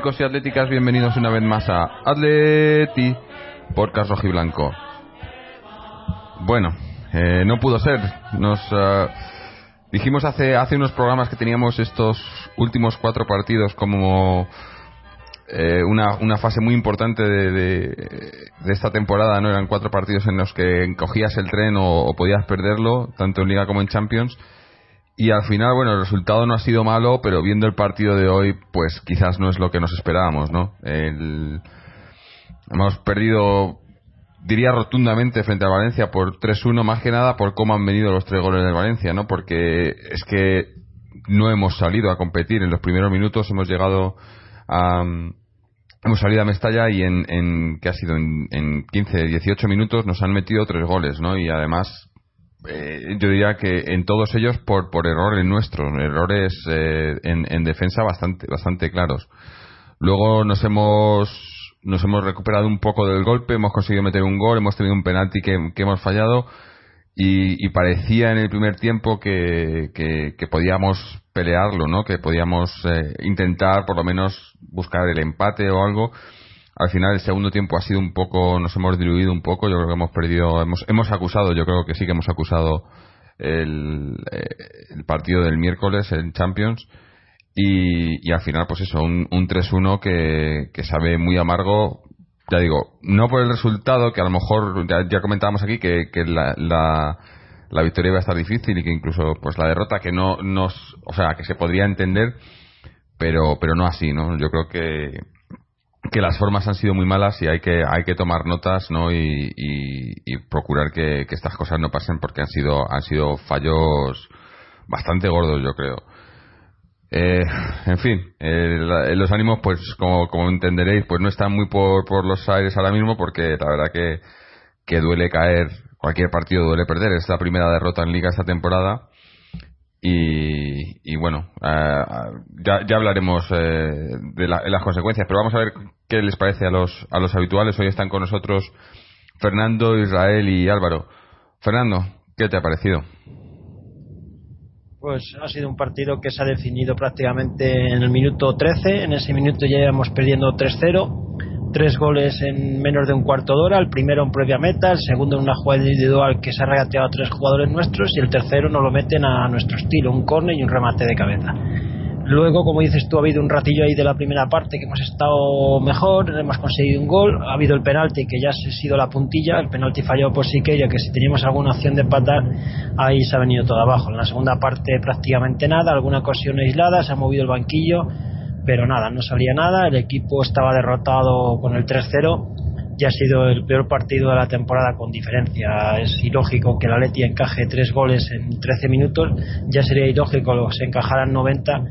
atléticos atléticas, bienvenidos una vez más a Atleti Podcast Rojiblanco. Bueno, eh, no pudo ser. Nos eh, dijimos hace hace unos programas que teníamos estos últimos cuatro partidos como eh, una, una fase muy importante de, de, esta temporada, ¿no? Eran cuatro partidos en los que cogías el tren o, podías perderlo, tanto en Liga como en Champions. Y al final, bueno, el resultado no ha sido malo, pero viendo el partido de hoy, pues quizás no es lo que nos esperábamos, ¿no? El, hemos perdido, diría rotundamente frente a Valencia por 3-1, más que nada por cómo han venido los tres goles de Valencia, ¿no? Porque es que no hemos salido a competir. En los primeros minutos hemos llegado a, hemos salido a Mestalla y en, en que ha sido en, en 15, 18 minutos nos han metido tres goles, ¿no? Y además, eh, yo diría que en todos ellos por, por errores nuestros, errores eh, en, en, defensa bastante, bastante claros. Luego nos hemos, nos hemos recuperado un poco del golpe, hemos conseguido meter un gol, hemos tenido un penalti que, hemos fallado y, y, parecía en el primer tiempo que, que, que podíamos pelearlo, ¿no? Que podíamos eh, intentar por lo menos buscar el empate o algo. Al final el segundo tiempo ha sido un poco, nos hemos diluido un poco. Yo creo que hemos perdido, hemos, hemos acusado, yo creo que sí que hemos acusado el, eh, el partido del miércoles en Champions. Y, y al final, pues eso, un, un 3-1 que, que sabe muy amargo ya digo, no por el resultado, que a lo mejor ya, comentábamos aquí que, que la, la, la, victoria iba a estar difícil y que incluso pues la derrota que no nos, o sea, que se podría entender, pero pero no así, ¿no? Yo creo que que las formas han sido muy malas y hay que hay que tomar notas, ¿no? Y, y, procurar que, estas cosas no pasen porque han sido han sido fallos bastante gordos, yo creo. Eh, en fin, eh, los ánimos, pues como, como entenderéis, pues no están muy por, por los aires ahora mismo porque la verdad que, que duele caer, cualquier partido duele perder. Es la primera derrota en liga esta temporada. Y, y bueno, eh, ya, ya hablaremos eh, de, la, de, las consecuencias, pero vamos a ver qué les parece a los, a los habituales. Hoy están con nosotros Fernando, Israel y Álvaro. Fernando, ¿qué te ha parecido? Pues ha sido un partido que se ha definido prácticamente en el minuto 13. En ese minuto ya íbamos perdiendo 3-0. Tres goles en menos de un cuarto de hora. El primero en previa meta, el segundo en una jugada individual que se ha regateado a tres jugadores nuestros y el tercero nos lo meten a nuestro estilo, un córner y un remate de cabeza. Luego, como dices tú, ha habido un ratillo ahí de la primera parte que hemos estado mejor, hemos conseguido un gol, ha habido el penalti que ya ha sido la puntilla, el penalti fallado por Siqueira, que si teníamos alguna opción de empatar, ahí se ha venido todo abajo. En la segunda parte prácticamente nada, alguna ocasión aislada, se ha movido el banquillo, pero nada, no salía nada, el equipo estaba derrotado con el 3-0 ya ha sido el peor partido de la temporada con diferencia. Es ilógico que la Leti encaje tres goles en 13 minutos, ya sería ilógico que se encajaran 90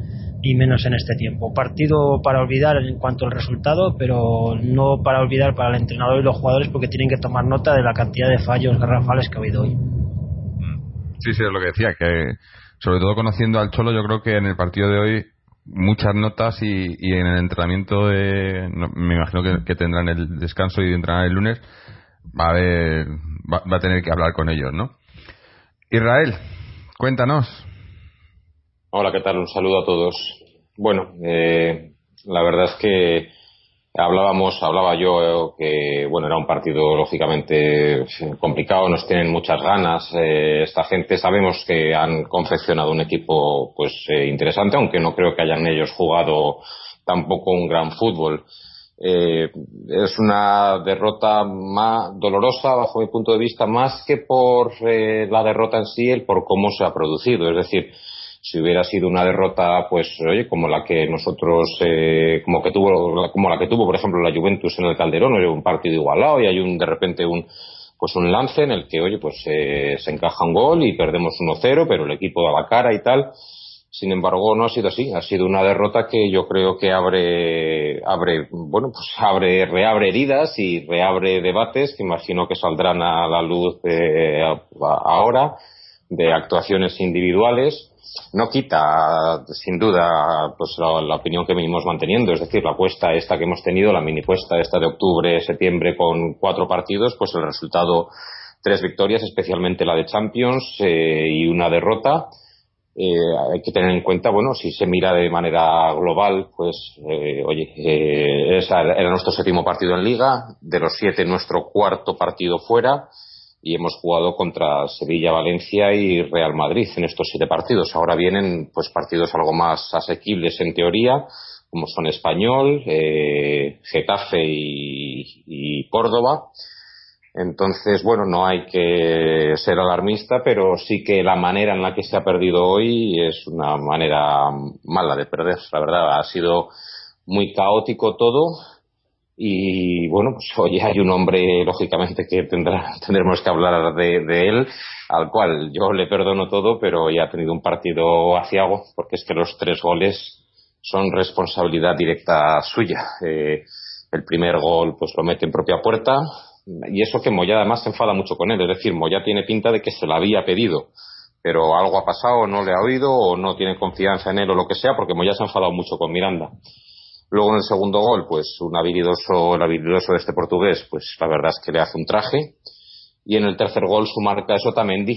y menos en este tiempo. Partido para olvidar en cuanto al resultado, pero no para olvidar para el entrenador y los jugadores porque tienen que tomar nota de la cantidad de fallos garrafales que ha habido hoy. Sí, sí, es lo que decía, que sobre todo conociendo al Cholo, yo creo que en el partido de hoy muchas notas y, y en el entrenamiento de, no, me imagino que, tendrán el descanso y entrenar el lunes, va a haber, va, va a tener que hablar con ellos, ¿no? Israel, cuéntanos. Hola, ¿qué tal? Un saludo a todos. Bueno, eh, la verdad es que hablábamos, hablaba yo que bueno era un partido lógicamente complicado, nos tienen muchas ganas. Eh, esta gente sabemos que han confeccionado un equipo pues eh, interesante, aunque no creo que hayan ellos jugado tampoco un gran fútbol. Eh, es una derrota más dolorosa bajo mi punto de vista más que por eh, la derrota en sí, el por cómo se ha producido. Es decir, si hubiera sido una derrota pues oye como la que nosotros eh, como que tuvo como la que tuvo por ejemplo la Juventus en el Calderón era un partido igualado y hay un de repente un pues un lance en el que oye pues eh, se encaja un gol y perdemos 1-0 pero el equipo daba cara y tal. Sin embargo no ha sido así. Ha sido una derrota que yo creo que abre abre bueno pues abre reabre heridas y reabre debates que imagino que saldrán a la luz eh, ahora de actuaciones individuales no quita sin duda pues la, opinión que venimos manteniendo es decir la apuesta esta que hemos tenido la mini puesta esta de octubre septiembre con cuatro partidos pues el resultado tres victorias, especialmente la de Champions eh, y una derrota. Eh, hay que tener en cuenta, bueno, si se mira de manera global, pues, eh, oye, era nuestro séptimo partido en Liga, de los siete nuestro cuarto partido fuera y hemos jugado contra Sevilla, Valencia y Real Madrid en estos siete partidos. Ahora vienen pues partidos algo más asequibles en teoría, como son Español, eh, Getafe y, Córdoba. Entonces, bueno, no hay que ser alarmista, pero sí que la manera en la que se ha perdido hoy es una manera mala de perder. La verdad, ha sido muy caótico todo y bueno, pues hoy hay un hombre, lógicamente, que tendrá, tendremos que hablar de, él, al cual yo le perdono todo, pero ya ha tenido un partido aciago, porque es que los tres goles son responsabilidad directa suya. Eh, el primer gol, pues lo mete en propia puerta, y eso que Moya además se enfada mucho con él, es decir, Moya tiene pinta de que se lo había pedido, pero algo ha pasado, no le ha oído, o no tiene confianza en él, o lo que sea, porque Moya se ha enfadado mucho con Miranda. Luego en el segundo gol, pues un habilidoso, el habilidoso de este portugués, pues la verdad es que le hace un traje. Y en el tercer gol su marca es Otamendi,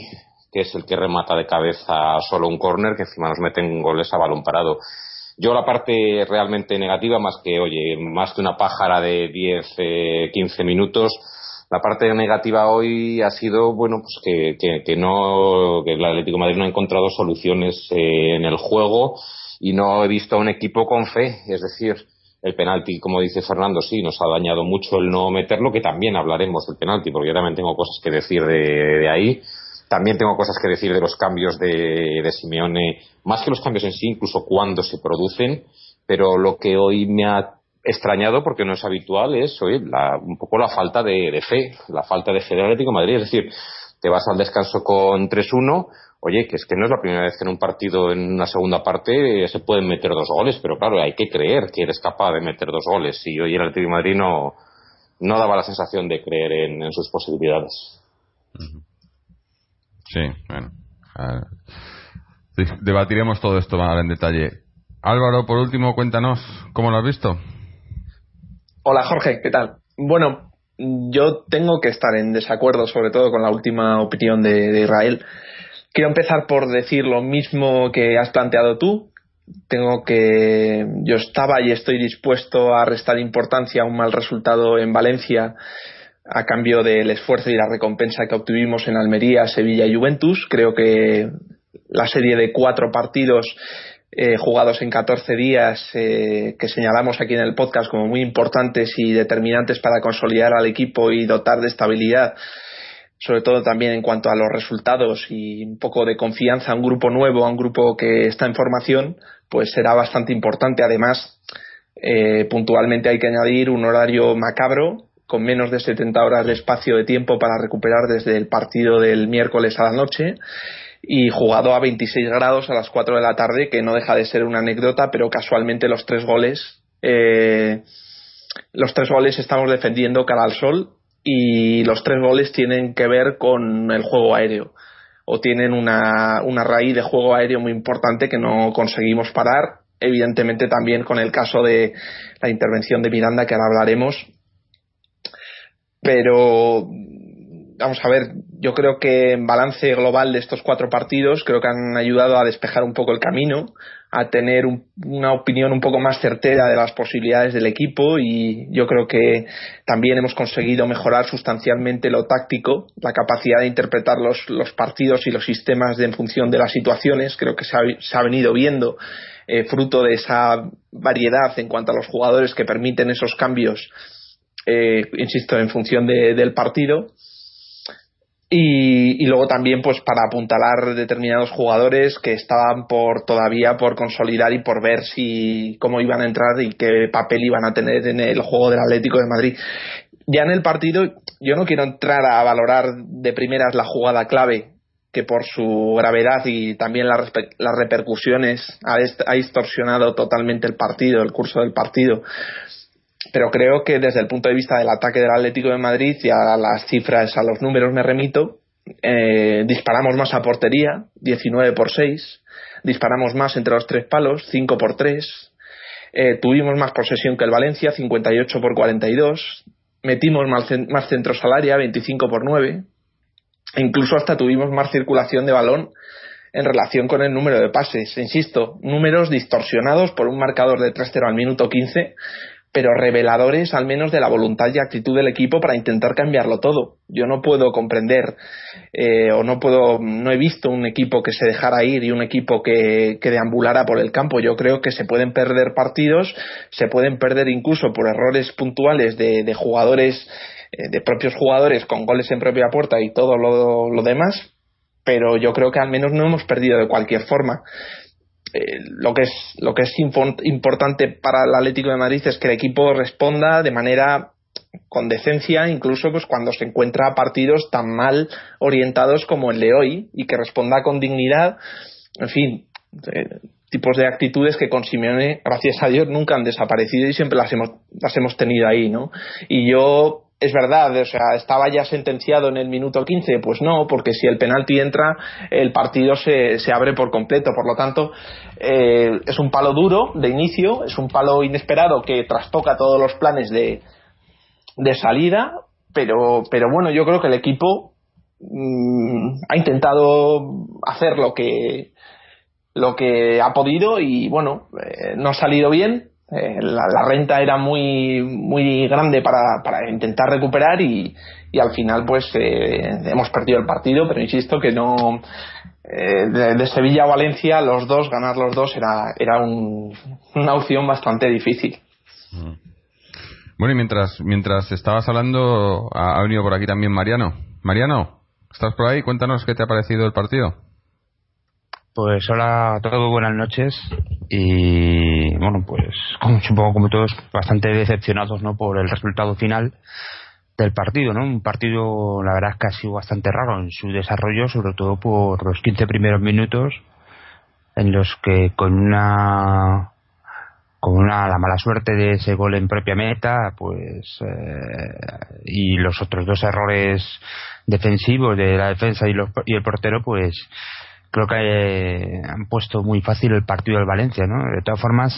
que es el que remata de cabeza solo un córner, que encima nos meten goles a balón parado. Yo la parte realmente negativa, más que, oye, más que una pájara de 10, eh, 15 minutos, la parte negativa hoy ha sido, bueno, pues que, que, no, que el Atlético Madrid no ha encontrado soluciones eh, en el juego y no he visto a un equipo con fe, es decir, el penalti, como dice Fernando, sí, nos ha dañado mucho el no meterlo, que también hablaremos del penalti, porque yo también tengo cosas que decir de, ahí. También tengo cosas que decir de los cambios de, Simeone, más que los cambios en sí, incluso cuando se producen, pero lo que hoy me ha extrañado, porque no es habitual, es oye, un poco la falta de, fe, la falta de fe del Atlético de Madrid. Es decir, te vas al descanso con 3-1, oye, que es que no es la primera vez que en un partido, en una segunda parte, se pueden meter dos goles, pero claro, hay que creer que eres capaz de meter dos goles. Y hoy el Atlético de Madrid no, daba la sensación de creer en, sus posibilidades. Sí, bueno. debatiremos todo esto más en detalle. Álvaro, por último, cuéntanos cómo lo has visto. Hola Jorge, ¿qué tal? Bueno, yo tengo que estar en desacuerdo, sobre todo con la última opinión de Israel. Quiero empezar por decir lo mismo que has planteado tú. Tengo que. Yo estaba y estoy dispuesto a restar importancia a un mal resultado en Valencia a cambio del esfuerzo y la recompensa que obtuvimos en Almería, Sevilla y Juventus. Creo que la serie de cuatro partidos eh, jugados en 14 días eh, que señalamos aquí en el podcast como muy importantes y determinantes para consolidar al equipo y dotar de estabilidad sobre todo también en cuanto a los resultados y un poco de confianza a un grupo nuevo, a un grupo que está en formación, pues será bastante importante. Además, eh, puntualmente hay que añadir un horario macabro con menos de 70 horas de espacio de tiempo para recuperar desde el partido del miércoles a la noche y jugado a 26 grados a las 4 de la tarde, que no deja de ser una anécdota, pero casualmente los tres goles, eh, los tres goles estamos defendiendo cara al sol y los tres goles tienen que ver con el juego aéreo o tienen una, una raíz de juego aéreo muy importante que no conseguimos parar. Evidentemente también con el caso de la intervención de Miranda que ahora hablaremos. Pero vamos a ver, yo creo que en balance global de estos cuatro partidos creo que han ayudado a despejar un poco el camino, a tener una opinión un poco más certera de las posibilidades del equipo y yo creo que también hemos conseguido mejorar sustancialmente lo táctico, la capacidad de interpretar los, los partidos y los sistemas de, en función de las situaciones, creo que se ha, venido viendo eh, fruto de esa variedad en cuanto a los jugadores que permiten esos cambios, eh, insisto, en función del partido y, luego también pues para apuntalar determinados jugadores que estaban por todavía por consolidar y por ver si cómo iban a entrar y qué papel iban a tener en el juego del Atlético de Madrid. Ya en el partido yo no quiero entrar a valorar de primeras la jugada clave que por su gravedad y también las, las repercusiones ha, ha distorsionado totalmente el partido, el curso del partido pero creo que desde el punto de vista del ataque del Atlético de Madrid y a las cifras, a los números me remito, eh, disparamos más a portería, 19 por 6, disparamos más entre los tres palos, 5 por 3, eh, tuvimos más posesión que el Valencia, 58 por 42, metimos más, más centros al área, 25 por 9, incluso hasta tuvimos más circulación de balón en relación con el número de pases. Insisto, números distorsionados por un marcador de 3-0 al minuto 15, pero reveladores al menos de la voluntad y actitud del equipo para intentar cambiarlo todo. Yo no puedo comprender eh, o no puedo, no he visto un equipo que se dejara ir y un equipo que, que deambulara por el campo. Yo creo que se pueden perder partidos, se pueden perder incluso por errores puntuales de, jugadores eh, de propios jugadores con goles en propia puerta y todo lo, demás, pero yo creo que al menos no hemos perdido de cualquier forma. Eh, lo que es lo que es importante para el Atlético de Madrid es que el equipo responda de manera con decencia incluso pues cuando se encuentra a partidos tan mal orientados como el de hoy y que responda con dignidad. En fin eh, tipos de actitudes que con Simeone gracias a Dios nunca han desaparecido y siempre las hemos las hemos tenido ahí no y yo es verdad, o sea, estaba ya sentenciado en el minuto 15, pues no, porque si el penalti entra, el partido se, se abre por completo. Por lo tanto, eh, es un palo duro de inicio, es un palo inesperado que trastoca todos los planes de, de salida, pero, pero bueno, yo creo que el equipo mm, ha intentado hacer lo que lo que ha podido y bueno, eh, no ha salido bien, eh, la, renta era muy muy grande para, para intentar recuperar y, y, al final pues eh, hemos perdido el partido pero insisto que no eh, de, Sevilla a Valencia los dos ganar los dos era era una opción bastante difícil. Mm. bueno y mientras mientras estabas hablando ha, ha venido por aquí también Mariano. Mariano estás por ahí cuéntanos qué te ha parecido el partido pues hola a todos, buenas noches. Y bueno, pues como, supongo como todos, bastante decepcionados ¿no? por el resultado final del partido, ¿no? Un partido, la verdad es que ha sido bastante raro en su desarrollo, sobre todo por los 15 primeros minutos, en los que con una con una la mala suerte de ese gol en propia meta, pues eh, y los otros dos errores defensivos de la defensa y, los, y el portero, pues creo que eh, han puesto muy fácil el partido del Valencia, ¿no? De todas formas,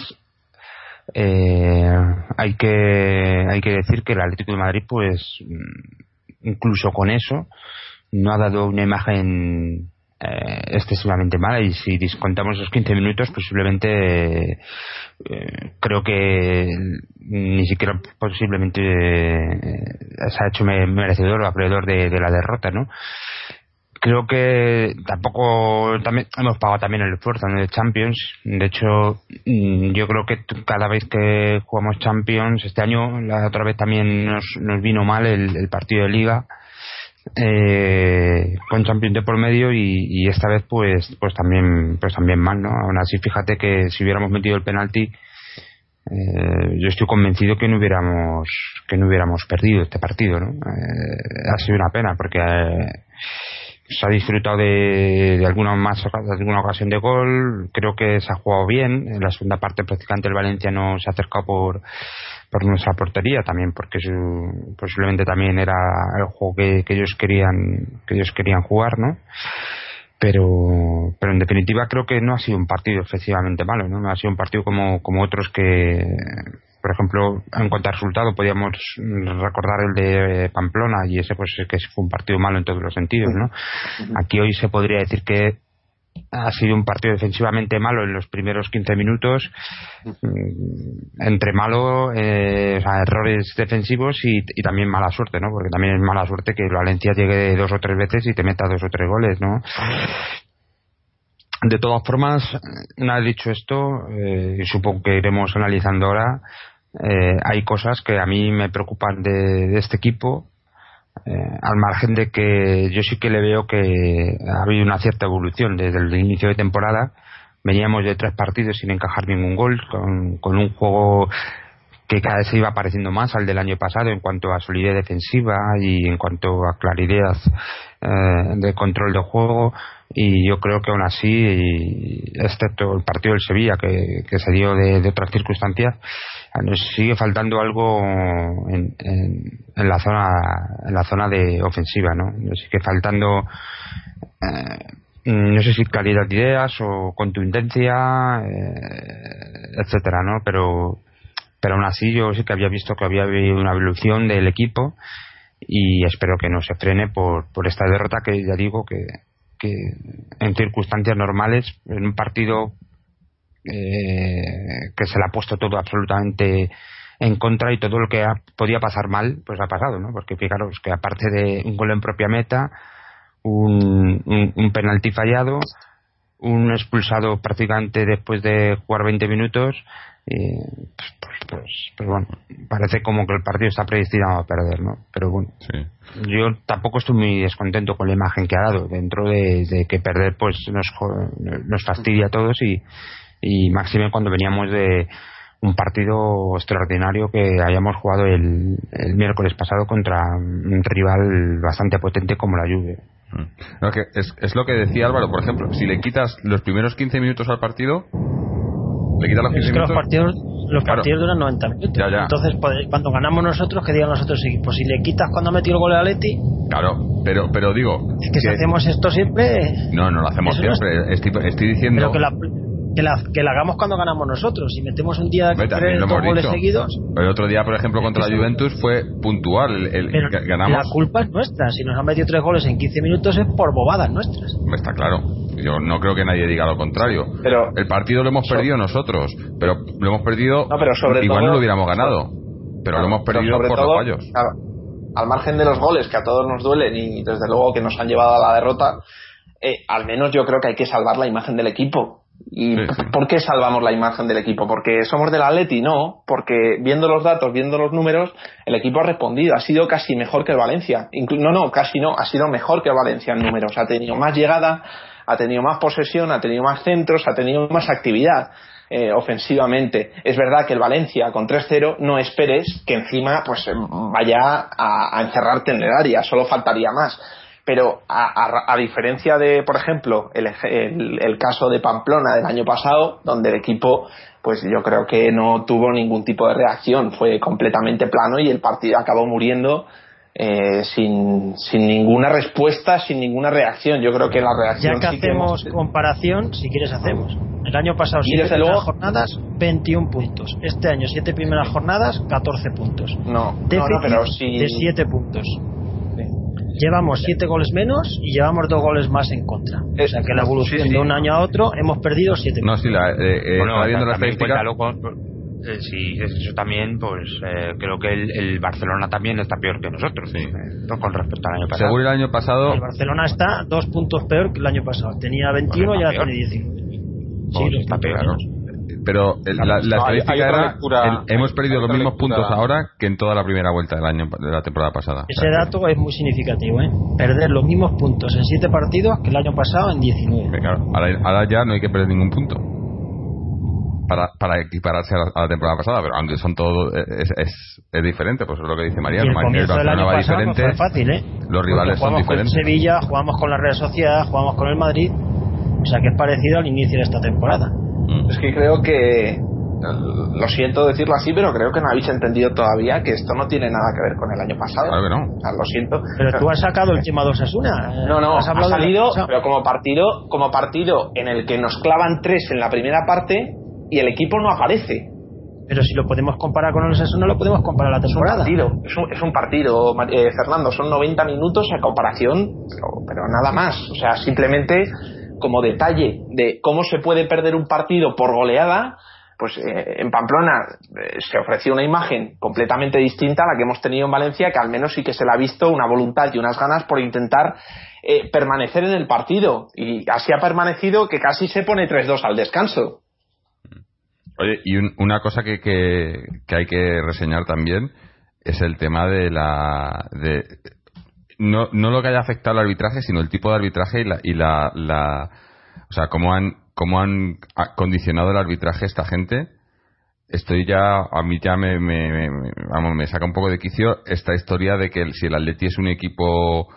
eh, hay que hay que decir que el Atlético de Madrid, pues, mm, incluso con eso, no ha dado una imagen eh, excesivamente mala y si descontamos los 15 minutos posiblemente eh, creo que ni siquiera posiblemente se ha hecho merecedor o acreedor de la derrota, ¿no? Creo que tampoco también hemos pagado también el esfuerzo en el Champions. De hecho mm, yo creo que cada vez que jugamos Champions este año la otra vez también nos, nos vino mal el, partido de Liga eh, con Champions de por medio y, y, esta vez pues pues también pues también mal no aún así fíjate que si hubiéramos metido el penalti eh, yo estoy convencido que no hubiéramos que no hubiéramos perdido este partido no eh, ha sido una pena porque eh, se ha disfrutado de, de, alguna más de alguna ocasión de gol. Creo que se ha jugado bien. En la segunda parte prácticamente el Valencia no se ha acercado por por nuestra portería también porque su, posiblemente también era el juego que, que ellos querían que ellos querían jugar no pero pero en definitiva creo que no ha sido un partido efectivamente malo no, no ha sido un partido como como otros que por ejemplo, en cuanto a resultado, podíamos recordar el de Pamplona y ese pues que fue un partido malo en todos los sentidos, ¿no? Aquí hoy se podría decir que ha sido un partido defensivamente malo en los primeros 15 minutos, mm, entre malo, eh, o sea, errores defensivos y, y, también mala suerte, ¿no? Porque también es mala suerte que Valencia llegue dos o tres veces y te meta dos o tres goles, ¿no? De todas formas, una vez dicho esto, eh, supongo que iremos analizando ahora, eh, hay cosas que a mí me preocupan de, este equipo, eh, al margen de que yo sí que le veo que ha habido una cierta evolución desde el inicio de temporada. Veníamos de tres partidos sin encajar ningún gol, con, con un juego que cada vez se iba pareciendo más al del año pasado en cuanto a solidez defensiva y en cuanto a claridad eh, de control de juego y yo creo que aún así excepto el partido del Sevilla que, se dio de, otras circunstancias nos sigue faltando algo en, en, en, la zona en la zona de ofensiva no nos sigue faltando eh, no sé si calidad de ideas o contundencia eh, etcétera no pero pero aún así yo sí que había visto que había habido una evolución del equipo y espero que no se frene por, por esta derrota que ya digo que, que en circunstancias normales, en un partido eh, que se le ha puesto todo absolutamente en contra y todo lo que podía pasar mal, pues ha pasado, ¿no? Porque fijaros que aparte de un gol en propia meta, un, un, penalti fallado, un expulsado prácticamente después de jugar 20 minutos, pues, pues, pues, pues, bueno, parece como que el partido está predestinado a perder, ¿no? Pero bueno, yo tampoco estoy muy descontento con la imagen que ha dado, dentro de, que perder pues nos, nos fastidia a todos y, y máxime cuando veníamos de un partido extraordinario que hayamos jugado el, el miércoles pasado contra un rival bastante potente como la Juve. Mm. que es, es, lo que decía Álvaro, por ejemplo, si le quitas los primeros 15 minutos al partido, le quitas los 15 minutos. Los partidos, los partidos duran 90 minutos. Entonces, pues, cuando ganamos nosotros, que digan los otros equipos, si le quitas cuando ha metido el gol a Leti. Claro, pero, pero digo. Es que, si hacemos esto siempre. No, no lo hacemos siempre. Estoy, estoy diciendo. Pero que la, que la, que la hagamos cuando ganamos nosotros. Si metemos un día de tres dos goles seguidos. El otro día, por ejemplo, contra la Juventus fue puntual. El, ganamos. La culpa es nuestra. Si nos han metido tres goles en 15 minutos es por bobadas nuestras. Está claro. Yo no creo que nadie diga lo contrario. Pero el partido lo hemos perdido nosotros, pero lo hemos perdido. igual no lo hubiéramos ganado, pero lo hemos perdido por los fallos. al margen de los goles que a todos nos duelen y desde luego que nos han llevado a la derrota, eh, al menos yo creo que hay que salvar la imagen del equipo. ¿Y por qué salvamos la imagen del equipo? ¿Porque somos del Atleti? No, porque viendo los datos, viendo los números, el equipo ha respondido, ha sido casi mejor que el Valencia. no, no, casi no, ha sido mejor que el Valencia en números. Ha tenido más llegada, ha tenido más posesión, ha tenido más centros, ha tenido más actividad. Eh, ofensivamente. Es verdad que el Valencia con 3-0 no esperes que encima pues vaya a, a encerrarte en el área, solo faltaría más pero a, diferencia de, por ejemplo, el, el, caso de Pamplona del año pasado, donde el equipo, pues yo creo que no tuvo ningún tipo de reacción, fue completamente plano y el partido acabó muriendo eh, sin, sin ninguna respuesta, sin ninguna reacción. Yo creo que la reacción. Ya que hacemos comparación, si quieres, hacemos. El año pasado, siete primeras jornadas, 21 puntos. Este año, siete primeras jornadas, 14 puntos. No, no, no pero si... de 7 puntos llevamos siete goles menos y llevamos dos goles más en contra. o sea que la evolución de un año a otro hemos perdido siete No, sí, la, eh, eh viendo la estadística. Eh, sí, eso también, pues eh, creo que el, Barcelona también está peor que nosotros, sí. con respecto al año pasado. Según el año pasado. El Barcelona está dos puntos peor que el año pasado. Tenía 21 y ahora tiene 19. sí, está peor pero la, estadística era hemos perdido los mismos puntos ahora que en toda la primera vuelta del año de la temporada pasada. Ese dato es muy significativo, ¿eh? Perder los mismos puntos en siete partidos que el año pasado en 19. ahora, ya no hay que perder ningún punto para, para equipararse a la, temporada pasada, pero aunque son todo es, es, diferente, pues es lo que dice María. el diferente, fácil, ¿eh? Los rivales son diferentes. Con Sevilla, jugamos con la Real Sociedad, jugamos con el Madrid, o sea que es parecido al inicio de esta temporada. Mm. Es que creo que lo siento decirlo así, pero creo que no habéis entendido todavía que esto no tiene nada que ver con el año pasado. Claro que no. lo siento. Pero tú has sacado el tema 2 Asuna. No, no, ha salido, pero como partido, como partido en el que nos clavan tres en la primera parte y el equipo no aparece. Pero si lo podemos comparar con el Osasuna, lo podemos comparar a la temporada. Es un partido, es un, es un partido eh, Fernando, son 90 minutos a comparación, pero, pero nada más. O sea, simplemente como detalle de cómo se puede perder un partido por goleada, pues eh, en Pamplona eh, se ofreció una imagen completamente distinta a la que hemos tenido en Valencia, que al menos sí que se le ha visto una voluntad y unas ganas por intentar eh, permanecer en el partido. Y así ha permanecido que casi se pone 3-2 al descanso. Oye, y una cosa que, que, hay que reseñar también es el tema de la de no, no lo que haya afectado al arbitraje, sino el tipo de arbitraje y la, y la, la o sea, cómo han, cómo han condicionado el arbitraje esta gente. Estoy ya, a mí ya me, me, vamos, me saca un poco de quicio esta historia de que si el Atleti es un equipo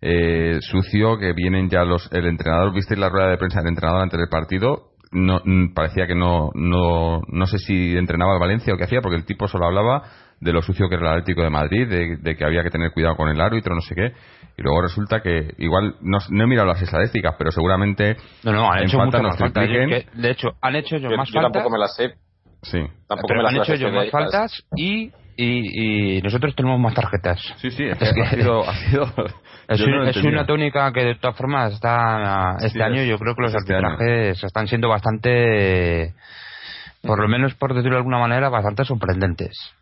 eh, sucio, que vienen ya los, el entrenador, viste la rueda de prensa del entrenador antes del partido, no, parecía que no, no, no sé si entrenaba el Valencia o qué hacía, porque el tipo solo hablaba de lo sucio que era el Atlético de Madrid, de, que había que tener cuidado con el árbitro, no sé qué. Y luego resulta que, igual, no, he mirado las estadísticas, pero seguramente no, no, han hecho falta nos faltas. de hecho, han hecho ellos más yo tampoco me las sé. Sí. Tampoco me las han hecho ellos más faltas y y, nosotros tenemos más tarjetas. Sí, sí, es, que, ha sido, es, una tónica que de todas formas está este año yo creo que los este arbitrajes están siendo bastante por lo menos por decirlo de alguna manera bastante sorprendentes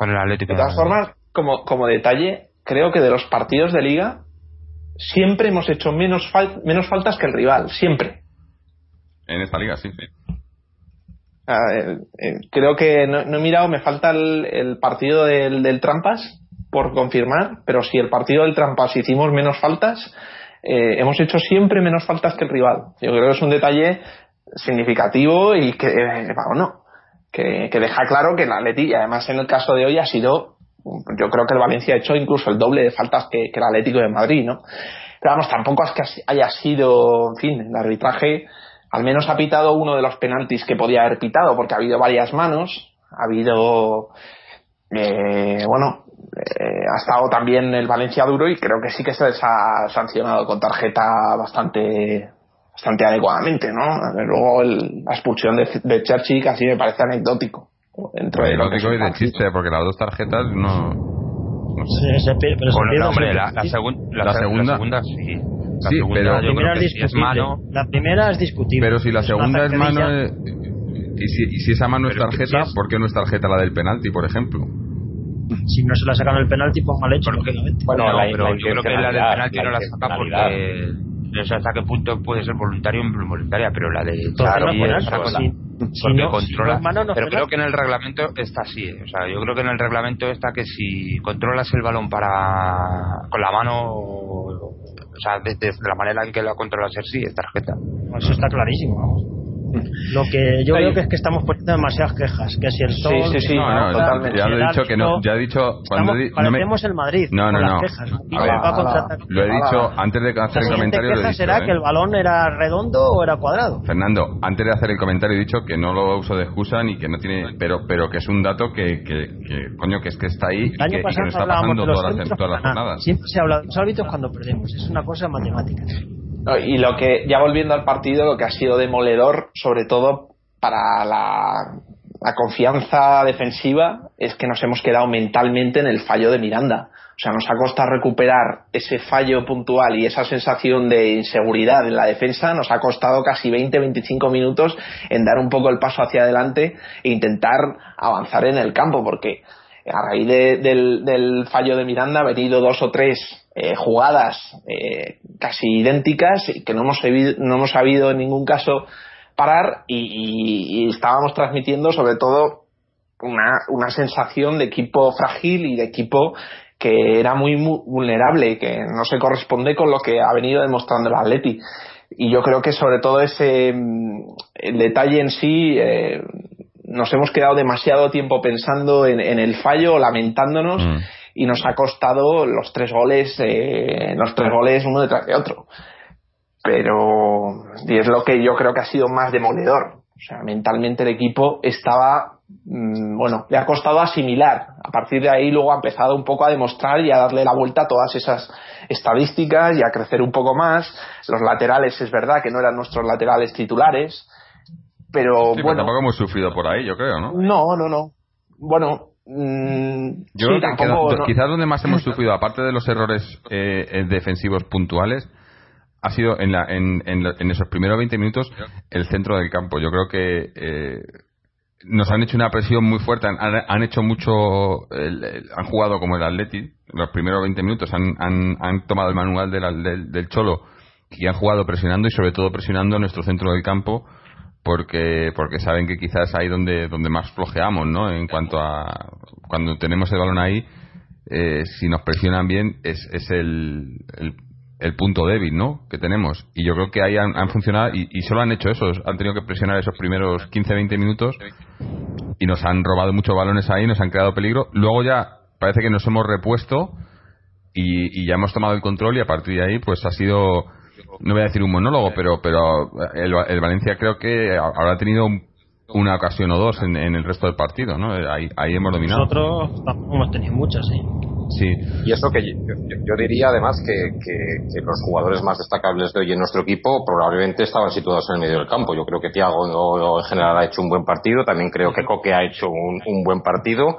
con el Atlético de todas formas como, como detalle creo que de los partidos de liga siempre hemos hecho menos, menos faltas que el rival siempre. En esta liga sí, eh, eh, creo que no, he mirado me falta el, partido del, del Trampas por confirmar, pero si el partido del Trampas hicimos menos faltas, eh, hemos hecho siempre menos faltas que el rival. Yo creo que es un detalle significativo y que, eh, bueno, que, deja claro que el Atleti, y además en el caso de hoy ha sido, yo creo que el Valencia ha hecho incluso el doble de faltas que, el Atlético de Madrid, ¿no? Pero vamos, tampoco es que haya sido, en fin, el arbitraje al menos ha pitado uno de los penaltis que podía haber pitado, porque ha habido varias manos, ha habido, eh, bueno, eh, ha estado también el Valencia duro y creo que sí que se les ha sancionado con tarjeta bastante bastante adecuadamente, ¿no? Luego la expulsión de, de Churchill casi me parece anecdótico. Dentro de anecdótico y de chiste, porque las dos tarjetas no... no sé. Sí, pero bueno, hombre, la, la, segunda, la, segunda sí. La sí, segunda, pero la primera, es es mano. la primera es discutible. Pero si la segunda es mano, eh, y, si, y si esa mano es tarjeta, ¿por qué no es tarjeta la del penalti, por ejemplo? si no se la sacan el penalti, pues mal hecho, lógicamente. Bueno, pero yo creo que la del penalti no la saca porque no sé hasta qué punto puede ser voluntario o involuntaria, pero la de claro, porque controla. pero creo que en el reglamento está así, ¿eh? o sea, yo creo que en el reglamento está que si controlas el balón para con la mano, o sea, de, la manera en que la controlas sí, es tarjeta. Eso está clarísimo, vamos. Lo que yo creo que es que estamos poniendo demasiadas quejas. Que si el sol. Sí, sí, sí. No, no, totalmente. Ya lo he dicho que no. Ya he dicho. Cuando estamos, me... el Madrid. No, no, no. Lo he dicho antes de hacer el comentario. La será ¿eh? que el balón era redondo o era cuadrado. Fernando, antes de hacer el comentario he dicho que no lo uso de excusa ni que no tiene. Pero, pero que es un dato que, que, que coño, que es que está ahí y que, y que, nos está pasando todas las, todas las jornadas. Siempre se habla de los árbitros cuando perdemos. Es una cosa matemática. Y lo que, ya volviendo al partido, lo que ha sido demoledor, sobre todo para la, confianza defensiva, es que nos hemos quedado mentalmente en el fallo de Miranda. O sea, nos ha costado recuperar ese fallo puntual y esa sensación de inseguridad en la defensa, nos ha costado casi 20-25 minutos en dar un poco el paso hacia adelante e intentar avanzar en el campo, porque a raíz del, fallo de Miranda ha venido dos o tres eh, jugadas eh, casi idénticas que no hemos, no hemos sabido en ningún caso parar y, estábamos transmitiendo sobre todo una, una, sensación de equipo frágil y de equipo que era muy, vulnerable y que no se corresponde con lo que ha venido demostrando el Atleti. Y yo creo que sobre todo ese mm, el detalle en sí eh, nos hemos quedado demasiado tiempo pensando en, el fallo lamentándonos mm y nos ha costado los tres goles, eh, los tres goles uno detrás de otro. Pero, y es lo que yo creo que ha sido más demoledor. O sea, mentalmente el equipo estaba, mm, bueno, le ha costado asimilar. A partir de ahí luego ha empezado un poco a demostrar y a darle la vuelta a todas esas estadísticas y a crecer un poco más. Los laterales es verdad que no eran nuestros laterales titulares, pero bueno. tampoco hemos sufrido por ahí, yo creo, ¿no? No, no, no. Bueno, Mm, Yo creo que quizás donde más hemos sufrido, aparte de los errores eh, eh, defensivos puntuales, ha sido en, la, en, en, esos primeros 20 minutos el centro del campo. Yo creo que eh, nos han hecho una presión muy fuerte, han, hecho mucho, han jugado como el Atleti, los primeros 20 minutos han, han, han tomado el manual del, del Cholo y han jugado presionando y sobre todo presionando nuestro centro del campo porque porque saben que quizás ahí donde donde más flojeamos no en cuanto a cuando tenemos el balón ahí eh, si nos presionan bien es, es el, el, punto débil no que tenemos. Y yo creo que ahí han, funcionado y, y, solo han hecho eso han tenido que presionar esos primeros 15-20 minutos y nos han robado muchos balones ahí nos han creado peligro. Luego ya parece que nos hemos repuesto y, y ya hemos tomado el control y a partir de ahí pues ha sido no voy a decir un monólogo, pero pero el, Valencia creo que habrá tenido una ocasión o dos en, el resto del partido, ¿no? Ahí, ahí hemos dominado. Nosotros hemos tenido muchas, sí. Sí. Y eso que yo, diría además que, que, los jugadores más destacables de hoy en nuestro equipo probablemente estaban situados en el medio del campo. Yo creo que Thiago en general ha hecho un buen partido, también creo que Coque ha hecho un, un buen partido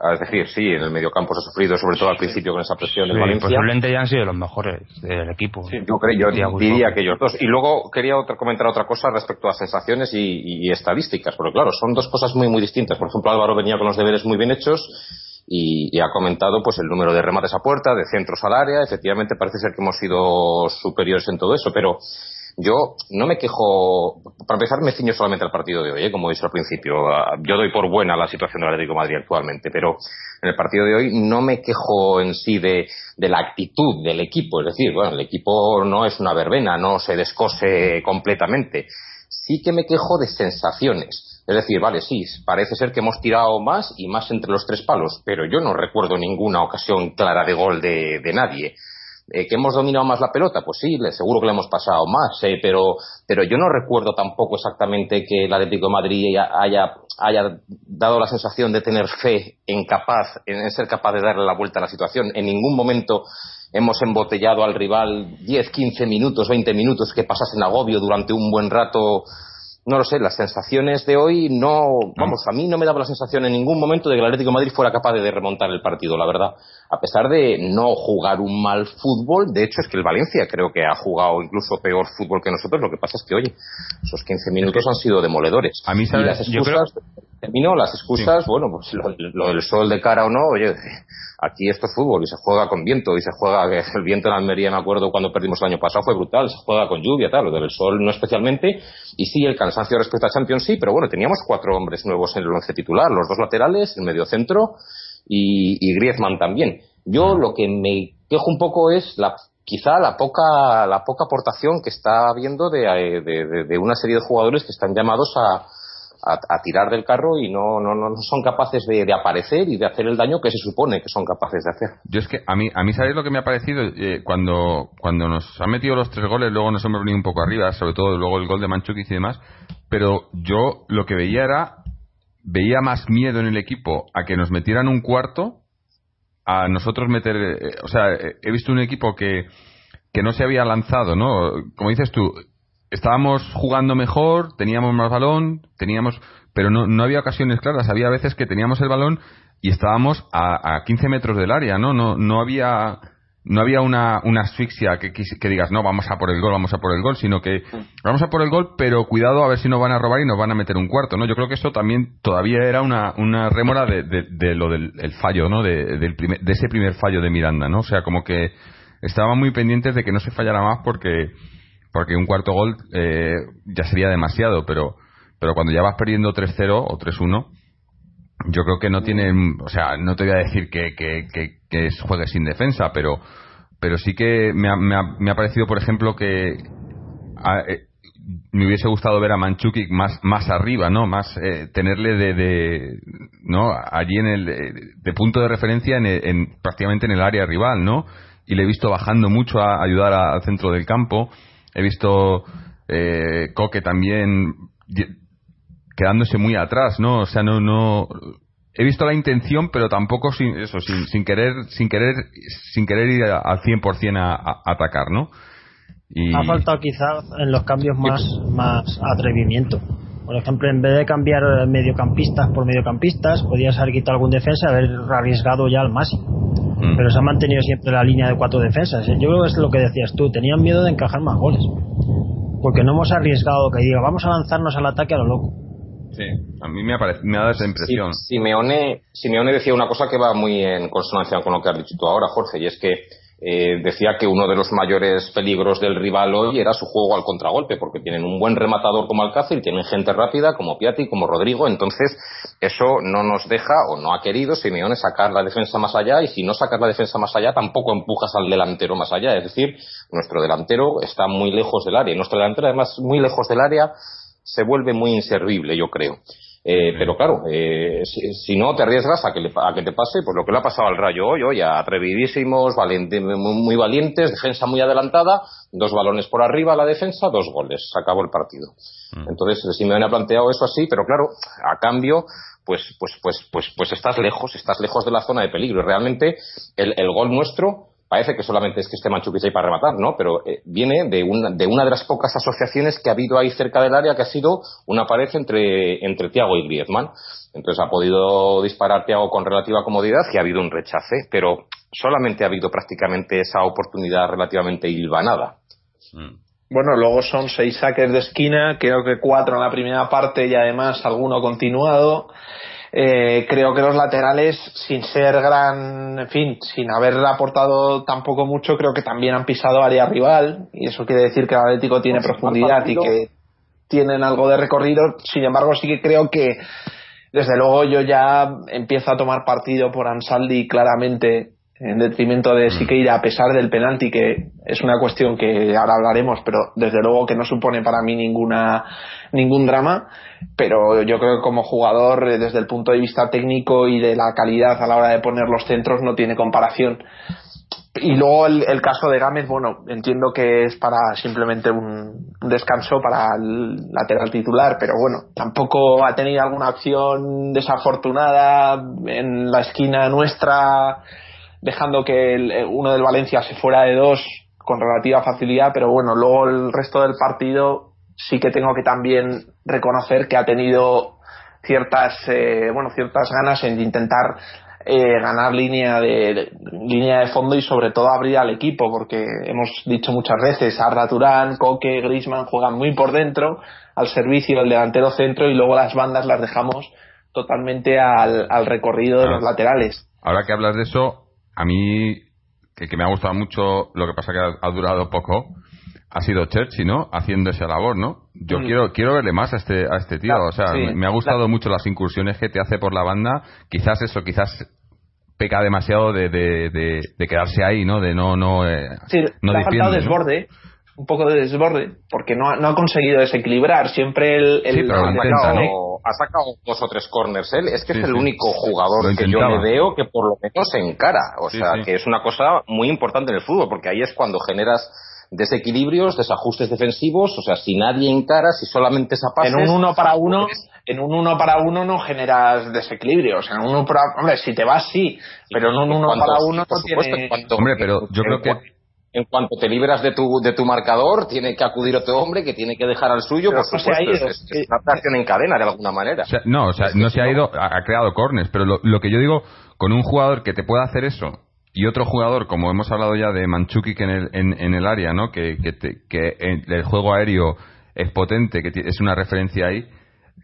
es decir, sí, en el medio campo se ha sufrido, sobre todo al principio con esa presión del Valencia. Posiblemente ya han sido los mejores del equipo. yo, creo, yo diría que ellos dos. Y luego quería otra, comentar otra cosa respecto a sensaciones y, estadísticas, porque claro, son dos cosas muy, muy distintas. Por ejemplo, Álvaro venía con los deberes muy bien hechos y, ha comentado pues el número de remates a puerta, de centros al área. Efectivamente, parece ser que hemos sido superiores en todo eso, pero yo no me quejo, para empezar me ciño solamente al partido de hoy, ¿eh? como he dicho al principio. Ah, yo doy por buena la situación del Atlético de Madrid actualmente, pero en el partido de hoy no me quejo en sí de, la actitud del equipo. Es decir, bueno, el equipo no es una verbena, no se descose completamente. Sí que me quejo de sensaciones. Es decir, vale, sí, parece ser que hemos tirado más y más entre los tres palos, pero yo no recuerdo ninguna ocasión clara de gol de nadie. Eh, ¿Que hemos dominado más la pelota? Pues sí, seguro que le hemos pasado más, eh, pero, pero yo no recuerdo tampoco exactamente que el Atlético de Madrid haya, haya dado la sensación de tener fe en, capaz, en ser capaz de darle la vuelta a la situación. En ningún momento hemos embotellado al rival 10, 15 minutos, 20 minutos que pasasen agobio durante un buen rato no lo sé, las sensaciones de hoy no, vamos, a mí no me daba la sensación en ningún momento de que el Atlético de Madrid fuera capaz de remontar el partido, la verdad. A pesar de no jugar un mal fútbol, de hecho es que el Valencia creo que ha jugado incluso peor fútbol que nosotros, lo que pasa es que, oye, esos 15 minutos han sido demoledores. A mí, ¿sabes? Y las excusas, termino, las excusas, bueno, pues lo, del sol de cara o no, oye, aquí esto es fútbol y se juega con viento y se juega, el viento en Almería, me acuerdo cuando perdimos el año pasado, fue brutal, se juega con lluvia, tal, lo del sol no especialmente, y sí, el cansancio respecto a Champions sí, pero bueno, teníamos cuatro hombres nuevos en el once titular, los dos laterales, el medio centro y, y Griezmann también. Yo lo que me quejo un poco es la quizá la poca la poca aportación que está habiendo de, de una serie de jugadores que están llamados a, a, tirar del carro y no, no, no son capaces de, aparecer y de hacer el daño que se supone que son capaces de hacer. Yo es que a mí, a mí ¿sabéis lo que me ha parecido? Eh, cuando, cuando nos han metido los tres goles, luego nos hemos venido un poco arriba, sobre todo luego el gol de Manchukic y demás, pero yo lo que veía era, veía más miedo en el equipo a que nos metieran un cuarto, a nosotros meter, eh, o sea, he visto un equipo que, que no se había lanzado, ¿no? Como dices tú, estábamos jugando mejor, teníamos más balón, teníamos, pero no, no había ocasiones claras. Había veces que teníamos el balón y estábamos a, a 15 metros del área, ¿no? No, no había, no había una, una asfixia que, que digas, no, vamos a por el gol, vamos a por el gol, sino que vamos a por el gol, pero cuidado a ver si nos van a robar y nos van a meter un cuarto, ¿no? Yo creo que eso también todavía era una, una rémora de, de, lo del fallo, ¿no? De, del primer, de ese primer fallo de Miranda, ¿no? O sea, como que estaban muy pendientes de que no se fallara más porque porque un cuarto gol eh, ya sería demasiado, pero, pero cuando ya vas perdiendo 3-0 o 3-1, yo creo que no tiene, o sea, no te voy a decir que, que, que, juegue sin defensa, pero, pero sí que me ha, me ha, parecido, por ejemplo, que eh, me hubiese gustado ver a Manchukic más, más arriba, ¿no? Más eh, tenerle de, de, ¿no? Allí en el, de punto de referencia en, en, prácticamente en el área rival, ¿no? Y le he visto bajando mucho a ayudar al centro del campo He visto eh, Coque también quedándose muy atrás, ¿no? O sea, no, no. He visto la intención, pero tampoco sin eso, sin, sin querer, sin querer, sin querer ir al 100% a, a, atacar, ¿no? Y... Ha faltado quizás en los cambios más, más atrevimiento. Por ejemplo, en vez de cambiar mediocampistas por mediocampistas, podías haber quitado algún defensa y haber arriesgado ya al máximo. Mm. Pero se ha mantenido siempre la línea de cuatro defensas. Yo creo que es lo que decías tú, tenían miedo de encajar más goles. Porque no hemos arriesgado que diga, vamos a lanzarnos al ataque a lo loco. Sí, a mí me ha, me ha dado esa impresión. Simeone, Simeone decía una cosa que va muy en consonancia con lo que has dicho tú ahora, Jorge, y es que eh, decía que uno de los mayores peligros del rival hoy era su juego al contragolpe, porque tienen un buen rematador como Alcácer y tienen gente rápida como Piatti, como Rodrigo, entonces eso no nos deja o no ha querido Simeone sacar la defensa más allá y si no sacas la defensa más allá tampoco empujas al delantero más allá, es decir, nuestro delantero está muy lejos del área y nuestro delantero además muy lejos del área se vuelve muy inservible, yo creo. Eh, pero claro, eh, si, no te arriesgas a que, a que te pase, pues lo que le ha pasado al Rayo hoy, hoy atrevidísimos, muy, valientes, defensa muy adelantada, dos balones por arriba la defensa, dos goles, se acabó el partido. Mm. Entonces, si me han planteado eso así, pero claro, a cambio, pues, pues, pues, pues, pues estás lejos, estás lejos de la zona de peligro. Realmente, el, el gol nuestro parece que solamente es que esté Manchukic ahí para rematar, ¿no? Pero eh, viene de una, de una de las pocas asociaciones que ha habido ahí cerca del área, que ha sido una pared entre, entre Tiago y Griezmann. Entonces ha podido disparar Tiago con relativa comodidad y ha habido un rechace, pero solamente ha habido prácticamente esa oportunidad relativamente hilvanada. Mm. Bueno, luego son seis saques de esquina, creo que cuatro en la primera parte y además alguno continuado. Eh, creo que los laterales, sin ser gran, en fin, sin haber aportado tampoco mucho, creo que también han pisado área rival y eso quiere decir que el Atlético tiene pues profundidad y que tienen algo de recorrido. Sin embargo, sí que creo que desde luego yo ya empiezo a tomar partido por Ansaldi claramente en detrimento de Siqueira a pesar del penalti que es una cuestión que ahora hablaremos pero desde luego que no supone para mí ninguna ningún drama. Pero yo creo que como jugador eh, desde el punto de vista técnico y de la calidad a la hora de poner los centros no tiene comparación. Y luego el, caso de Gámez, bueno, entiendo que es para simplemente un descanso para el lateral titular, pero bueno, tampoco ha tenido alguna acción desafortunada en la esquina nuestra dejando que eh, uno del Valencia se fuera de dos con relativa facilidad, pero bueno, luego el resto del partido sí que tengo que también reconocer que ha tenido ciertas eh, bueno ciertas ganas en intentar eh, ganar línea de, línea de fondo y sobre todo abrir al equipo porque hemos dicho muchas veces Arda Turán, Coque, Grisman juegan muy por dentro al servicio del delantero centro y luego las bandas las dejamos totalmente al, al recorrido de los laterales. Ahora que hablas de eso, a mí, que, me ha gustado mucho, lo que pasa que ha, durado poco, ha sido Churchill, ¿no? Haciendo esa labor, ¿no? Yo mm. quiero quiero verle más a este a este tío, o sea, me, ha gustado mucho las incursiones que te hace por la banda, quizás eso, quizás peca demasiado de, de, quedarse ahí, ¿no? De no no eh, sí, no ha faltado desborde, un poco de desborde, porque no ha, no ha conseguido desequilibrar, siempre el, el ha sacado dos o tres corners él. Es que es el único jugador que yo le veo que por lo menos se encara. O sea, que es una cosa muy importante en el fútbol, porque ahí es cuando generas desequilibrios, desajustes defensivos, o sea, si nadie encara, si solamente se pasa En un uno para uno, en un uno para uno no generas desequilibrios. En un uno para, hombre, si te vas sí, pero en un uno para uno no tiene... Hombre, pero yo creo que en cuanto te libras de tu, de tu marcador, tiene que acudir otro hombre que tiene que dejar al suyo, por supuesto. es, una acción en cadena de alguna manera. no, o sea, no se ha ido, ha, creado cornes, pero lo, que yo digo, con un jugador que te pueda hacer eso y otro jugador, como hemos hablado ya de Manchuki en el, en, el área, ¿no? Que, que, que el juego aéreo es potente, que es una referencia ahí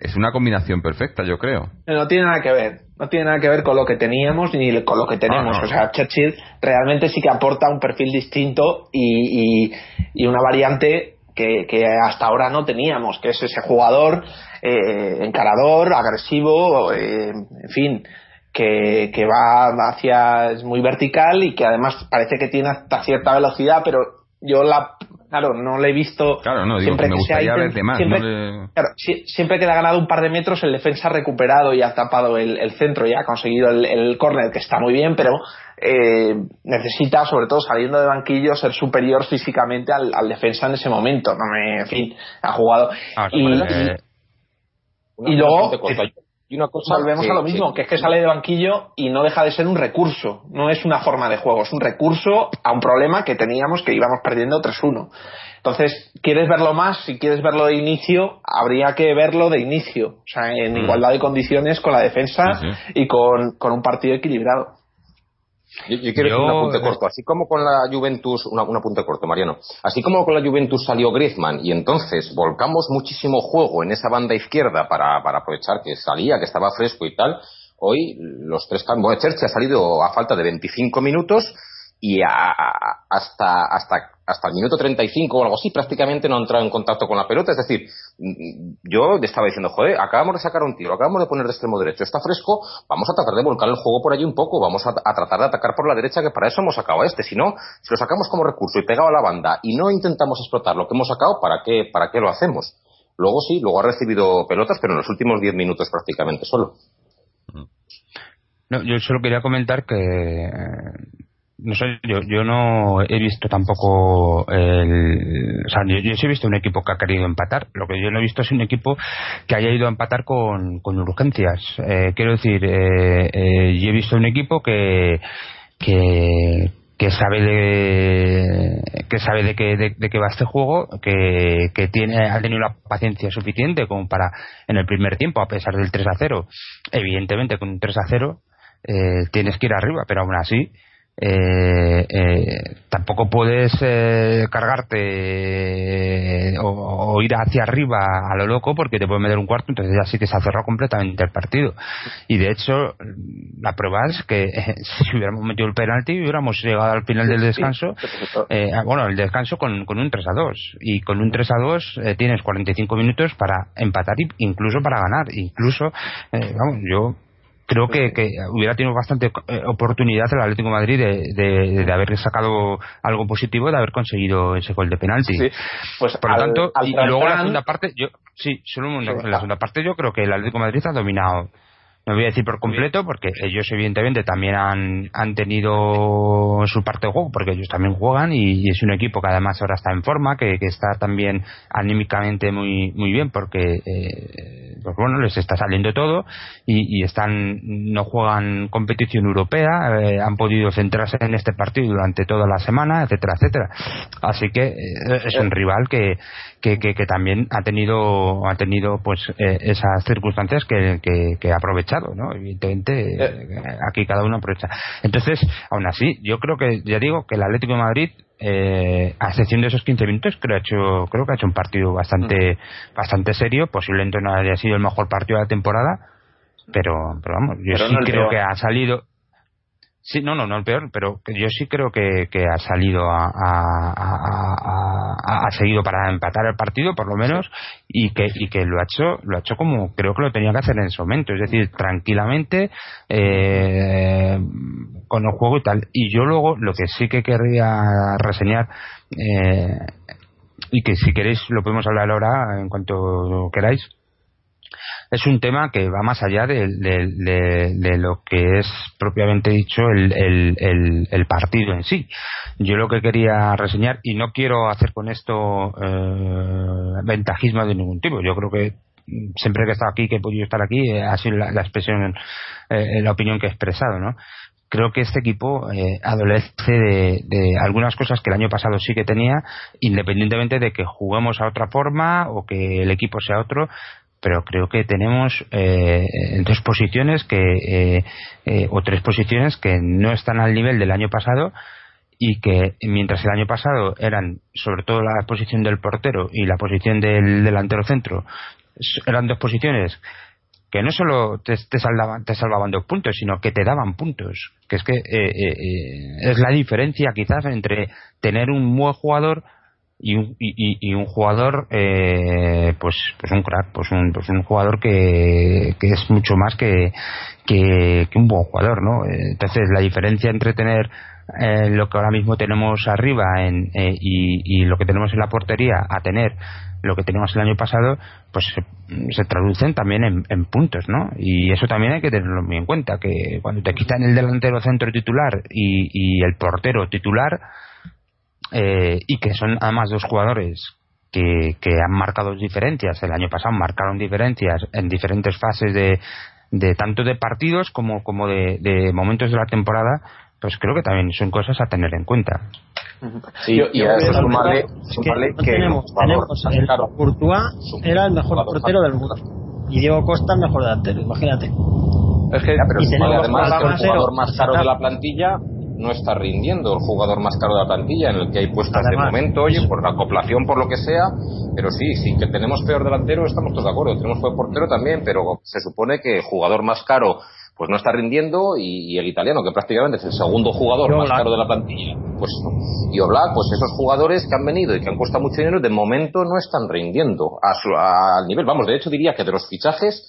es una combinación perfecta, yo creo. No tiene nada que ver, no tiene nada que ver con lo que teníamos ni con lo que tenemos. O sea, Churchill realmente sí que aporta un perfil distinto y, y, una variante que, que, hasta ahora no teníamos, que es ese jugador eh, encarador, agresivo, eh, en fin, que, que va hacia, es muy vertical y que además parece que tiene hasta cierta velocidad, pero yo la claro no le he visto claro no siempre me gustaría verte más siempre, claro, siempre que le ha ganado un par de metros el defensa ha recuperado y ha tapado el, centro y ha conseguido el, el córner que está muy bien pero eh, necesita sobre todo saliendo de banquillo ser superior físicamente al, defensa en ese momento. No me, en fin ha jugado. Ah, y, y, luego y una cosa volvemos a lo mismo, que es que sale de banquillo y no deja de ser un recurso, no es una forma de juego, es un recurso a un problema que teníamos que íbamos perdiendo 3-1. Entonces, ¿quieres verlo más? Si quieres verlo de inicio, habría que verlo de inicio, o sea, en mm. igualdad de condiciones con la defensa y con, con un partido equilibrado. Yo, quiero decir un apunte corto. Así como con la Juventus, un apunte corto, Mariano. Así como con la Juventus salió Griezmann y entonces volcamos muchísimo juego en esa banda izquierda para, para aprovechar que salía, que estaba fresco y tal. Hoy los tres cambios. Bueno, Cherchi ha salido a falta de 25 minutos y hasta, hasta, hasta el minuto 35 o algo así prácticamente no ha entrado en contacto con la pelota. Es decir, yo estaba diciendo, joder, acabamos de sacar un tiro, acabamos de poner de extremo derecho, está fresco, vamos a tratar de volcar el juego por allí un poco, vamos a, tratar de atacar por la derecha, que para eso hemos sacado a este. Si no, si lo sacamos como recurso y pegado a la banda y no intentamos explotar lo que hemos sacado, ¿para qué, para qué lo hacemos? Luego sí, luego ha recibido pelotas, pero en los últimos 10 minutos prácticamente solo. No, yo solo quería comentar que no sé, yo, yo no he visto tampoco el. O sea, yo, sí he visto un equipo que ha querido empatar. Lo que yo no he visto es un equipo que haya ido a empatar con, con urgencias. Eh, quiero decir, eh, eh, yo he visto un equipo que, que, que sabe de que sabe de qué de, qué va este juego que, que tiene ha tenido la paciencia suficiente como para en el primer tiempo a pesar del 3 a 0 evidentemente con un 3 a 0 eh, tienes que ir arriba pero aún así eh, eh, tampoco puedes eh, cargarte o, ir hacia arriba a lo loco porque te puede meter un cuarto, entonces ya sí que se ha cerrado completamente el partido. Y de hecho, la prueba es que si hubiéramos metido el penalti, hubiéramos llegado al final del descanso, ah, bueno, el descanso con, con, un 3 a 2. Y con un 3 a 2 tienes 45 minutos para empatar, incluso para ganar. Incluso, vamos, yo creo que, que, hubiera tenido bastante eh, oportunidad el Atlético de Madrid de, de, haber sacado algo positivo de haber conseguido ese gol de penalti. Pues Por lo tanto, y, luego en la segunda parte, yo, sí, solo en la segunda parte yo creo que el Atlético de Madrid ha dominado no voy a decir por completo porque ellos evidentemente también han, han tenido su parte de juego porque ellos también juegan y, es un equipo que además ahora está en forma que, que está también anímicamente muy muy bien porque eh, pues bueno les está saliendo todo y, y están no juegan competición europea eh, han podido centrarse en este partido durante toda la semana etcétera etcétera. Así que eh, es un rival que que, que, también ha tenido ha tenido pues eh, esas circunstancias que, que, ha aprovechado no evidentemente eh, aquí cada uno aprovecha. Entonces aún así yo creo que ya digo que el Atlético de Madrid eh, a excepción de esos 15 minutos creo, ha hecho, creo que ha hecho un partido bastante mm. bastante serio. Posiblemente no haya sido el mejor partido de la temporada pero, pero vamos yo sí creo que ha salido Sí, no, no, no el peor, pero yo sí creo que, que ha salido a, ha seguido para empatar el partido, por lo menos, y que, y que lo ha hecho, lo ha hecho como creo que lo tenía que hacer en ese momento, es decir, tranquilamente, eh, con el juego y tal. Y yo luego, lo que sí que querría reseñar, eh, y que si queréis lo podemos hablar ahora en cuanto queráis, es un tema que va más allá de, lo que es propiamente dicho el, partido en sí. Yo lo que quería reseñar, y no quiero hacer con esto eh, ventajismo de ningún tipo, yo creo que siempre que he estado aquí, que he podido estar aquí, eh, ha sido la, expresión, eh, la opinión que he expresado, ¿no? creo que este equipo adolece de, de, algunas cosas que el año pasado sí que tenía, independientemente de que juguemos a otra forma o que el equipo sea otro, pero creo que tenemos eh, dos posiciones que eh, eh, o tres posiciones que no están al nivel del año pasado y que mientras el año pasado eran sobre todo la posición del portero y la posición del delantero centro eran dos posiciones que no solo te, salvaban, te salvaban dos puntos, sino que te daban puntos. Que es que es la diferencia quizás entre tener un buen jugador y un, y, un jugador eh, pues pues un crack pues un, pues un jugador que, que es mucho más que, que, un buen jugador no entonces la diferencia entre tener eh, lo que ahora mismo tenemos arriba en, eh, y, y, lo que tenemos en la portería a tener lo que teníamos el año pasado pues se, traducen también en, en, puntos no y eso también hay que tenerlo muy en cuenta que cuando te quitan el delantero centro titular y, y el portero titular eh, y que son además dos jugadores que, que, han marcado diferencias. El año pasado marcaron diferencias en diferentes fases de, de tanto de partidos como, como de, de, momentos de la temporada, pues creo que también son cosas a tener en cuenta. Sí, y a eso sumarle, que, tenemos, tenemos el Courtois era el mejor portero del mundo y Diego Costa el mejor delantero, imagínate. Es que, pero y además el jugador más caro de la plantilla no está rindiendo el jugador más caro de la plantilla, en el que hay puestas de momento, oye, por la acoplación, por lo que sea, pero sí, sí que tenemos peor delantero, estamos todos de acuerdo, tenemos peor portero también, pero se supone que el jugador más caro pues no está rindiendo y, el italiano, que prácticamente es el segundo jugador más caro de la plantilla, pues Y Oblak, pues esos jugadores que han venido y que han costado mucho dinero, de momento no están rindiendo al nivel, vamos, de hecho diría que de los fichajes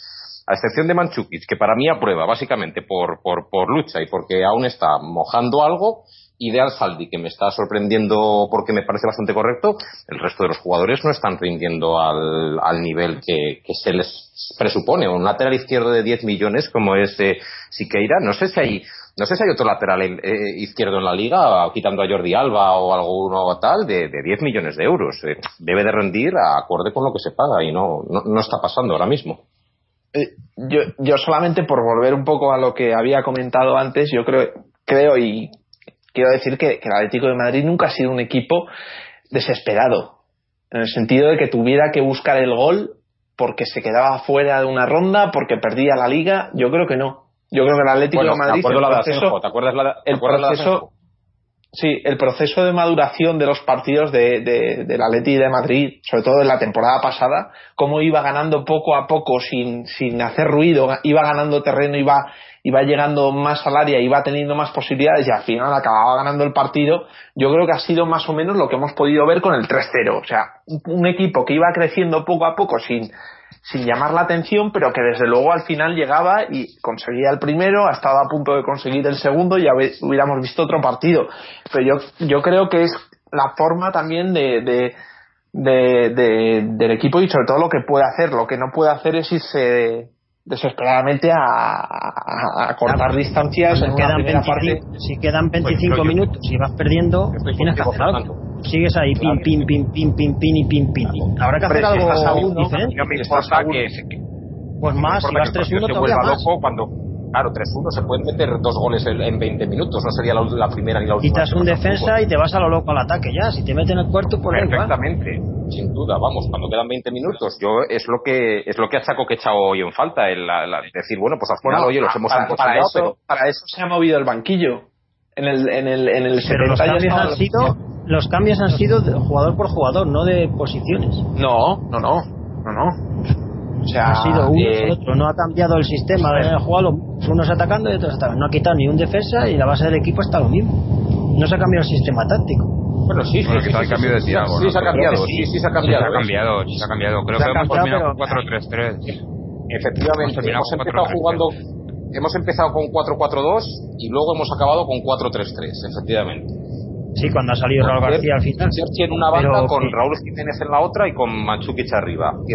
a excepción de Manchukis, que para mí aprueba básicamente por, por, lucha y porque aún está mojando algo, y de Saldi, que me está sorprendiendo porque me parece bastante correcto, el resto de los jugadores no están rindiendo al, al nivel que, se les presupone. Un lateral izquierdo de 10 millones como es eh, Siqueira, no sé si hay no sé si hay otro lateral eh, izquierdo en la liga, quitando a Jordi Alba o alguno tal, de, de 10 millones de euros. Eh, debe de rendir acorde con lo que se paga y no, no, no está pasando ahora mismo. Eh, yo, yo solamente por volver un poco a lo que había comentado antes, yo creo, creo y quiero decir que, que el Atlético de Madrid nunca ha sido un equipo desesperado, en el sentido de que tuviera que buscar el gol porque se quedaba fuera de una ronda, porque perdía la liga, yo creo que no. Yo creo que el Atlético Bueno, de Madrid me acuerdo el la de Asenjo, ¿te acuerdas la de, te el acuerdas la de proceso? Sí el proceso de maduración de los partidos de, de, del Atleti de Madrid sobre todo en la temporada pasada cómo iba ganando poco a poco sin, sin hacer ruido iba ganando terreno iba iba llegando más al área iba teniendo más posibilidades y al final acababa ganando el partido yo creo que ha sido más o menos lo que hemos podido ver con el 3-0 o sea un, un equipo que iba creciendo poco a poco sin sin llamar la atención, pero que desde luego al final llegaba y conseguía el primero, ha estado a punto de conseguir el segundo y hubiéramos visto otro partido. Pero yo, yo creo que es la forma también de, de, de- de- del equipo y sobre todo lo que puede hacer. Lo que no puede hacer es irse desesperadamente a, a- a cortar distancias en Si una quedan, primera 25, parte. si quedan 25 Pues, yo- minutos y vas perdiendo, tienes que hacer algo. Sigues ahí, pim, pim, pim, pim, pim, pim y pim, pim. Habrá que hacer estás a algo uno, diferente. No me importa que, que- Pues no más, si vas que el partido 3-1 se todavía vuelva más. loco cuando claro 3-1 se pueden meter dos goles en, en 20 minutos no sería la, la primera ni la última Quitas un defensa y te vas a lo loco al ataque ya. Si te meten el cuarto, pues da igual. perfectamente sin duda, vamos, cuando quedan 20 minutos, yo es lo que es lo que achaco que he echado hoy en falta, el, la- la- decir, bueno, pues al final, Bueno, oye, los hemos para, para eso, pero para eso se ha movido el banquillo. En el, en el, en el Pero los 70 ya cambios estaba- han sido los cambios han sido de jugador por jugador, no de posiciones. No, no, no, no, no. O sea, ha sido uno eh, por otro, no ha cambiado el sistema de juego, unos atacando y otros atacando. No ha quitado ni un defensa y la base del equipo está lo mismo. No se ha cambiado el sistema táctico. bueno, sí, sí, Bueno, sí, quizá sí, el cambio sí, de sí, Thiago, sí, ¿no? se ha cambiado, sí, sí. sí, se ha Sí, cambiado. se ha cambiado, sí, se ha cambiado. Creo que hemos terminado pero- 4-3-3. Efectivamente, Hemos con empezado 4-3-3. jugando, hemos empezado con 4-4-2 y luego hemos acabado con 4-3-3, efectivamente. Sí, cuando ha salido Raúl García al final. Sergi en una banda Pero con Raúl Jiménez en la otra y con Manchukic arriba. Y